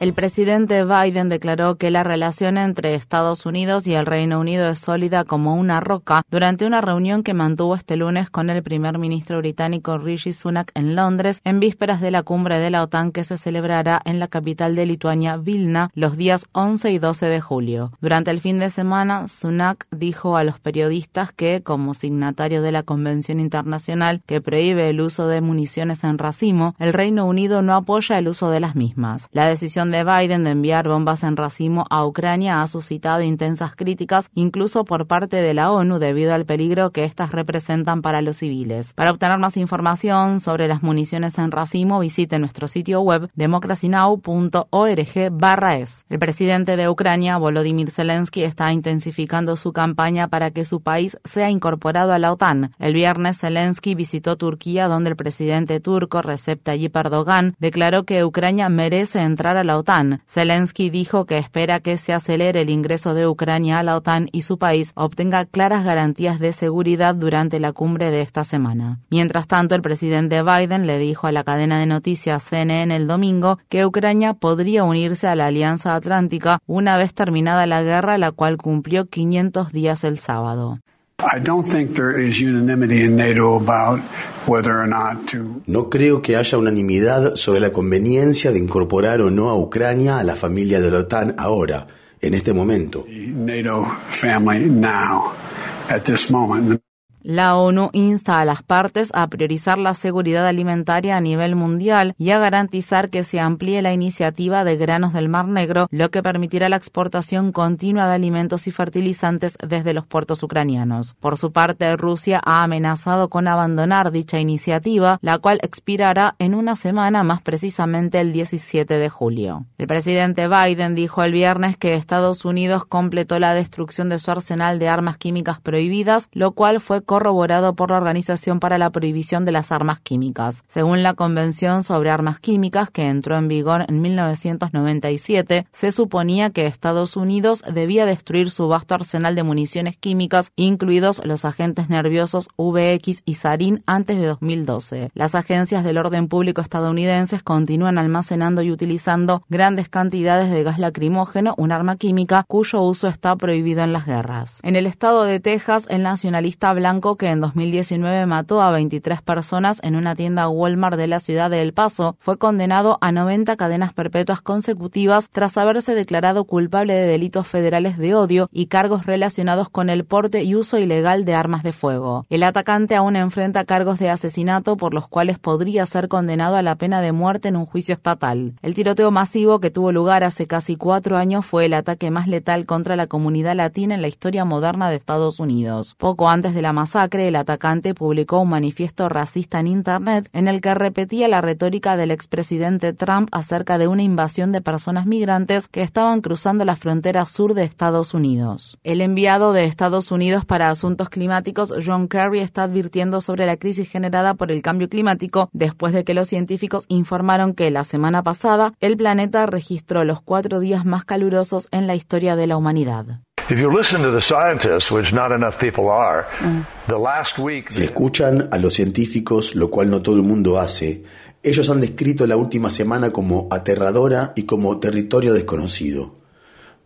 El presidente Biden declaró que la relación entre Estados Unidos y el Reino Unido es sólida como una roca durante una reunión que mantuvo este lunes con el primer ministro británico Rishi Sunak en Londres en vísperas de la cumbre de la OTAN que se celebrará en la capital de Lituania, Vilna, los días 11 y 12 de julio. Durante el fin de semana, Sunak dijo a los periodistas que, como signatario de la Convención Internacional que prohíbe el uso de municiones en racimo, el Reino Unido no apoya el uso de las mismas. La decisión de Biden de enviar bombas en racimo a Ucrania ha suscitado intensas críticas, incluso por parte de la ONU, debido al peligro que éstas representan para los civiles. Para obtener más información sobre las municiones en racimo, visite nuestro sitio web democracynow.org/es. El presidente de Ucrania, Volodymyr Zelensky, está intensificando su campaña para que su país sea incorporado a la OTAN. El viernes, Zelensky visitó Turquía, donde el presidente turco Recep Tayyip Erdogan declaró que Ucrania merece entrar a la OTAN. Zelensky dijo que espera que se acelere el ingreso de Ucrania a la OTAN y su país obtenga claras garantías de seguridad durante la cumbre de esta semana. Mientras tanto, el presidente Biden le dijo a la cadena de noticias CNN el domingo que Ucrania podría unirse a la Alianza Atlántica una vez terminada la guerra, la cual cumplió 500 días el sábado. No creo que haya unanimidad sobre la conveniencia de incorporar o no a Ucrania a la familia de la OTAN ahora, en este momento. La ONU insta a las partes a priorizar la seguridad alimentaria a nivel mundial y a garantizar que se amplíe la iniciativa de granos del Mar Negro, lo que permitirá la exportación continua de alimentos y fertilizantes desde los puertos ucranianos. Por su parte, Rusia ha amenazado con abandonar dicha iniciativa, la cual expirará en una semana, más precisamente el 17 de julio. El presidente Biden dijo el viernes que Estados Unidos completó la destrucción de su arsenal de armas químicas prohibidas, lo cual fue corroborado por la Organización para la Prohibición de las Armas Químicas. Según la Convención sobre Armas Químicas, que entró en vigor en 1997, se suponía que Estados Unidos debía destruir su vasto arsenal de municiones químicas, incluidos los agentes nerviosos VX y sarin, antes de 2012. Las agencias del orden público estadounidenses continúan almacenando y utilizando grandes cantidades de gas lacrimógeno, un arma química cuyo uso está prohibido en las guerras. En el estado de Texas, el nacionalista blanco que en 2019 mató a 23 personas en una tienda Walmart de la ciudad de El Paso, fue condenado a 90 cadenas perpetuas consecutivas tras haberse declarado culpable de delitos federales de odio y cargos relacionados con el porte y uso ilegal de armas de fuego. El atacante aún enfrenta cargos de asesinato por los cuales podría ser condenado a la pena de muerte en un juicio estatal. El tiroteo masivo que tuvo lugar hace casi cuatro años fue el ataque más letal contra la comunidad latina en la historia moderna de Estados Unidos. Poco antes de la masacre, el atacante publicó un manifiesto racista en Internet en el que repetía la retórica del expresidente Trump acerca de una invasión de personas migrantes que estaban cruzando la frontera sur de Estados Unidos. El enviado de Estados Unidos para Asuntos Climáticos, John Kerry, está advirtiendo sobre la crisis generada por el cambio climático después de que los científicos informaron que la semana pasada el planeta registró los cuatro días más calurosos en la historia de la humanidad. Si escuchan a los científicos, lo cual no todo el mundo hace, ellos han descrito la última semana como aterradora y como territorio desconocido.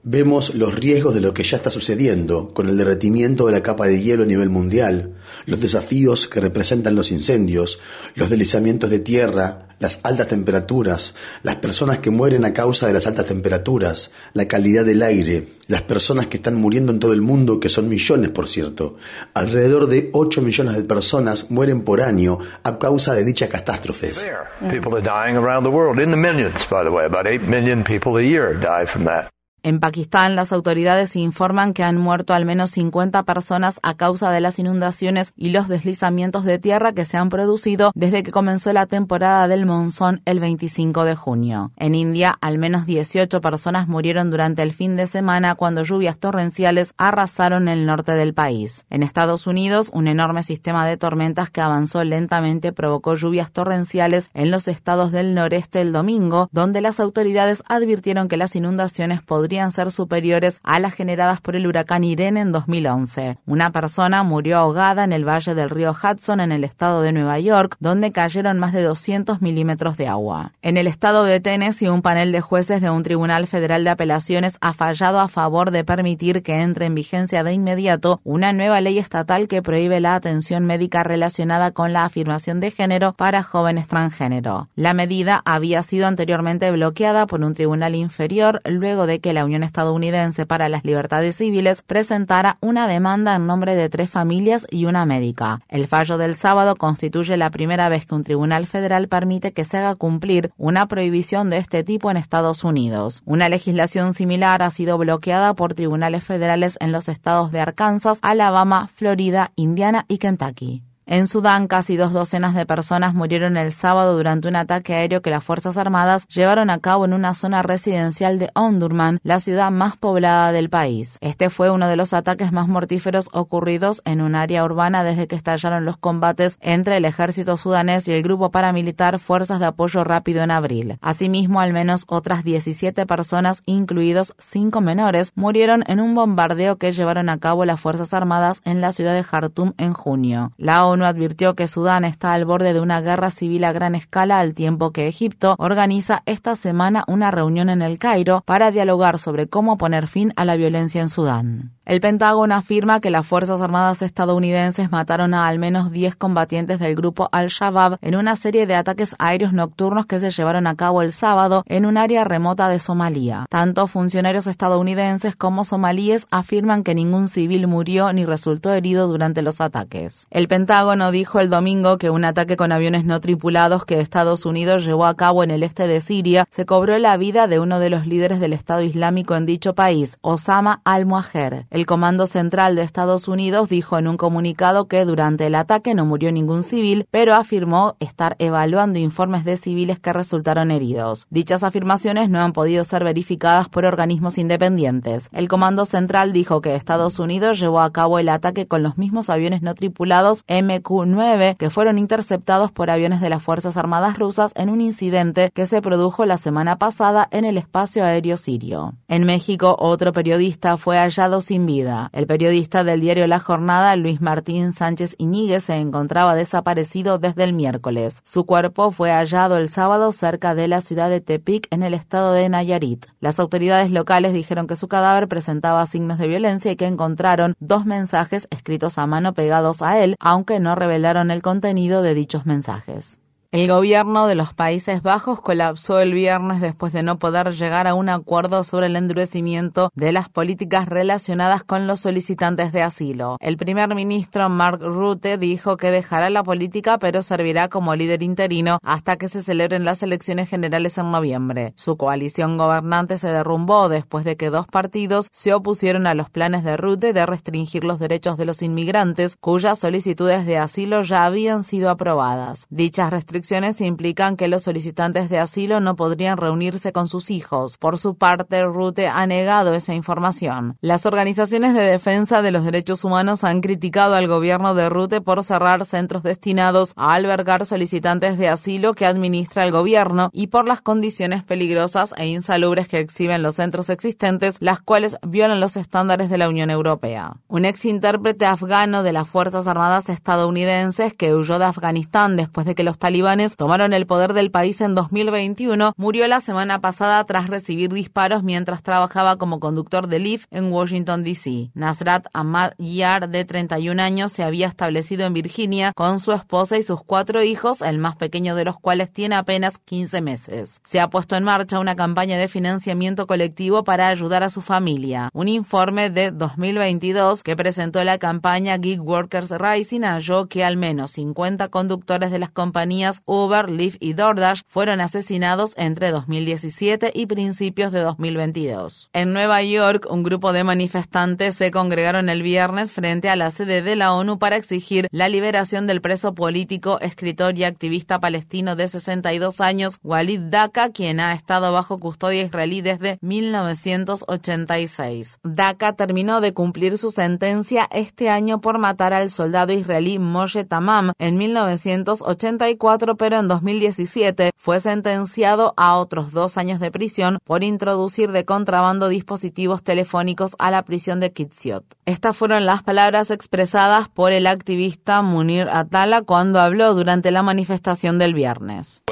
Vemos los riesgos de lo que ya está sucediendo con el derretimiento de la capa de hielo a nivel mundial, los desafíos que representan los incendios, los deslizamientos de tierra, las altas temperaturas, las personas que mueren a causa de las altas temperaturas, la calidad del aire, las personas que están muriendo en todo el mundo, que son millones por cierto. Alrededor de 8 millones de personas mueren por año a causa de dichas catástrofes. People are dying around the world in the millions, by the way. About 8 million people a year die from that. En Pakistán, las autoridades informan que han muerto al menos 50 personas a causa de las inundaciones y los deslizamientos de tierra que se han producido desde que comenzó la temporada del monzón el 25 de junio. En India, al menos 18 personas murieron durante el fin de semana cuando lluvias torrenciales arrasaron el norte del país. En Estados Unidos, un enorme sistema de tormentas que avanzó lentamente provocó lluvias torrenciales en los estados del noreste el domingo, donde las autoridades advirtieron que las inundaciones podrían ser superiores a las generadas por el huracán Irene en 2011. Una persona murió ahogada en el valle del río Hudson en el estado de Nueva York, donde cayeron más de 200 milímetros de agua. En el estado de Tennessee, un panel de jueces de un tribunal federal de apelaciones ha fallado a favor de permitir que entre en vigencia de inmediato una nueva ley estatal que prohíbe la atención médica relacionada con la afirmación de género para jóvenes transgénero. La medida había sido anteriormente bloqueada por un tribunal inferior luego de que la Unión Estadounidense para las Libertades Civiles presentara una demanda en nombre de tres familias y una médica. El fallo del sábado constituye la primera vez que un tribunal federal permite que se haga cumplir una prohibición de este tipo en Estados Unidos. Una legislación similar ha sido bloqueada por tribunales federales en los estados de Arkansas, Alabama, Florida, Indiana y Kentucky. En Sudán, casi dos docenas de personas murieron el sábado durante un ataque aéreo que las Fuerzas Armadas llevaron a cabo en una zona residencial de Omdurman, la ciudad más poblada del país. Este fue uno de los ataques más mortíferos ocurridos en un área urbana desde que estallaron los combates entre el ejército sudanés y el grupo paramilitar Fuerzas de Apoyo Rápido en abril. Asimismo, al menos otras 17 personas, incluidos cinco menores, murieron en un bombardeo que llevaron a cabo las Fuerzas Armadas en la ciudad de Jartum en junio. La advirtió que Sudán está al borde de una guerra civil a gran escala al tiempo que Egipto organiza esta semana una reunión en el Cairo para dialogar sobre cómo poner fin a la violencia en Sudán. El Pentágono afirma que las Fuerzas Armadas estadounidenses mataron a al menos 10 combatientes del grupo Al-Shabaab en una serie de ataques aéreos nocturnos que se llevaron a cabo el sábado en un área remota de Somalia. Tanto funcionarios estadounidenses como somalíes afirman que ningún civil murió ni resultó herido durante los ataques. El Pentágono dijo el domingo que un ataque con aviones no tripulados que Estados Unidos llevó a cabo en el este de Siria se cobró la vida de uno de los líderes del Estado Islámico en dicho país, Osama al-Muajer. El Comando Central de Estados Unidos dijo en un comunicado que durante el ataque no murió ningún civil, pero afirmó estar evaluando informes de civiles que resultaron heridos. Dichas afirmaciones no han podido ser verificadas por organismos independientes. El Comando Central dijo que Estados Unidos llevó a cabo el ataque con los mismos aviones no tripulados MQ-9 que fueron interceptados por aviones de las Fuerzas Armadas rusas en un incidente que se produjo la semana pasada en el espacio aéreo sirio. En México, otro periodista fue hallado sin vida. El periodista del diario La Jornada, Luis Martín Sánchez Iñiguez, se encontraba desaparecido desde el miércoles. Su cuerpo fue hallado el sábado cerca de la ciudad de Tepic, en el estado de Nayarit. Las autoridades locales dijeron que su cadáver presentaba signos de violencia y que encontraron dos mensajes escritos a mano pegados a él, aunque no revelaron el contenido de dichos mensajes. El gobierno de los Países Bajos colapsó el viernes después de no poder llegar a un acuerdo sobre el endurecimiento de las políticas relacionadas con los solicitantes de asilo. El primer ministro Mark Rutte dijo que dejará la política pero servirá como líder interino hasta que se celebren las elecciones generales en noviembre. Su coalición gobernante se derrumbó después de que dos partidos se opusieron a los planes de Rutte de restringir los derechos de los inmigrantes cuyas solicitudes de asilo ya habían sido aprobadas. Dichas restricciones implican que los solicitantes de asilo no podrían reunirse con sus hijos. Por su parte, Rute ha negado esa información. Las organizaciones de defensa de los derechos humanos han criticado al gobierno de Rute por cerrar centros destinados a albergar solicitantes de asilo que administra el gobierno y por las condiciones peligrosas e insalubres que exhiben los centros existentes, las cuales violan los estándares de la Unión Europea. Un ex intérprete afgano de las Fuerzas Armadas estadounidenses que huyó de Afganistán después de que los talibanes tomaron el poder del país en 2021, murió la semana pasada tras recibir disparos mientras trabajaba como conductor de Lyft en Washington, D.C. Nasrat Ahmad Yar, de 31 años, se había establecido en Virginia con su esposa y sus cuatro hijos, el más pequeño de los cuales tiene apenas 15 meses. Se ha puesto en marcha una campaña de financiamiento colectivo para ayudar a su familia. Un informe de 2022 que presentó la campaña Gig Workers Rising halló que al menos 50 conductores de las compañías Uber, Lyft y DoorDash fueron asesinados entre 2017 y principios de 2022. En Nueva York, un grupo de manifestantes se congregaron el viernes frente a la sede de la ONU para exigir la liberación del preso político, escritor y activista palestino de 62 años, Walid Daka, quien ha estado bajo custodia israelí desde 1986. Daka terminó de cumplir su sentencia este año por matar al soldado israelí Moshe Tamam en 1984, pero en 2017 fue sentenciado a otros dos años de prisión por introducir de contrabando dispositivos telefónicos a la prisión de Kitziot. Estas fueron las palabras expresadas por el activista Munir Atala cuando habló durante la manifestación del viernes.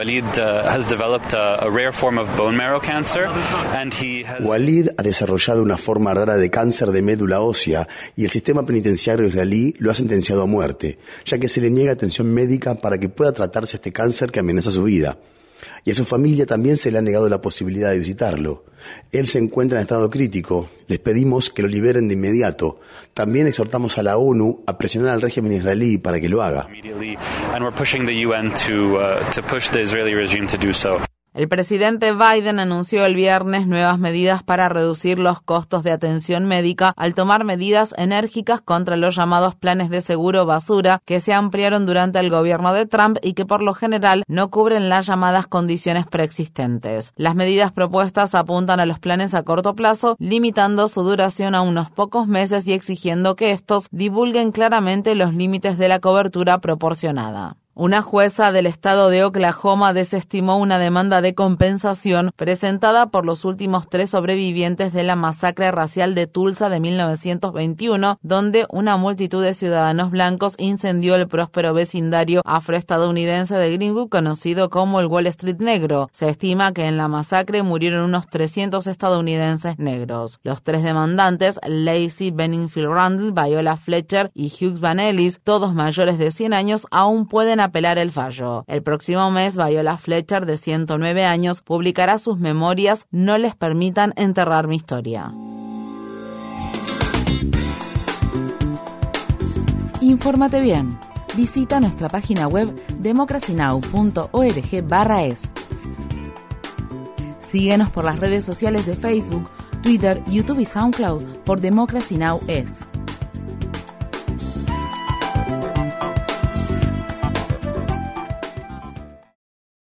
Walid ha desarrollado una forma rara de cáncer de médula ósea y el sistema penitenciario israelí lo ha sentenciado a muerte, ya que se le niega atención médica para que pueda tratarse este cáncer que amenaza su vida. Y a su familia también se le ha negado la posibilidad de visitarlo. Él se encuentra en estado crítico. Les pedimos que lo liberen de inmediato. También exhortamos a la ONU a presionar al régimen israelí para que lo haga. El presidente Biden anunció el viernes nuevas medidas para reducir los costos de atención médica al tomar medidas enérgicas contra los llamados planes de seguro basura que se ampliaron durante el gobierno de Trump y que por lo general no cubren las llamadas condiciones preexistentes. Las medidas propuestas apuntan a los planes a corto plazo, limitando su duración a unos pocos meses y exigiendo que estos divulguen claramente los límites de la cobertura proporcionada. Una jueza del estado de Oklahoma desestimó una demanda de compensación presentada por los últimos tres sobrevivientes de la masacre racial de Tulsa de 1921, donde una multitud de ciudadanos blancos incendió el próspero vecindario afroestadounidense de Greenwood conocido como el Wall Street Negro. Se estima que en la masacre murieron unos 300 estadounidenses negros. Los tres demandantes, Lacey Benningfield Randall, Viola Fletcher y Hughes Van Ellis, todos mayores de 100 años, aún pueden apelar el fallo. El próximo mes, Viola Fletcher, de 109 años, publicará sus memorias No les permitan enterrar mi historia. Infórmate bien. Visita nuestra página web democracynow.org/es. Síguenos por las redes sociales de Facebook, Twitter, YouTube y SoundCloud por Democracy Now! es.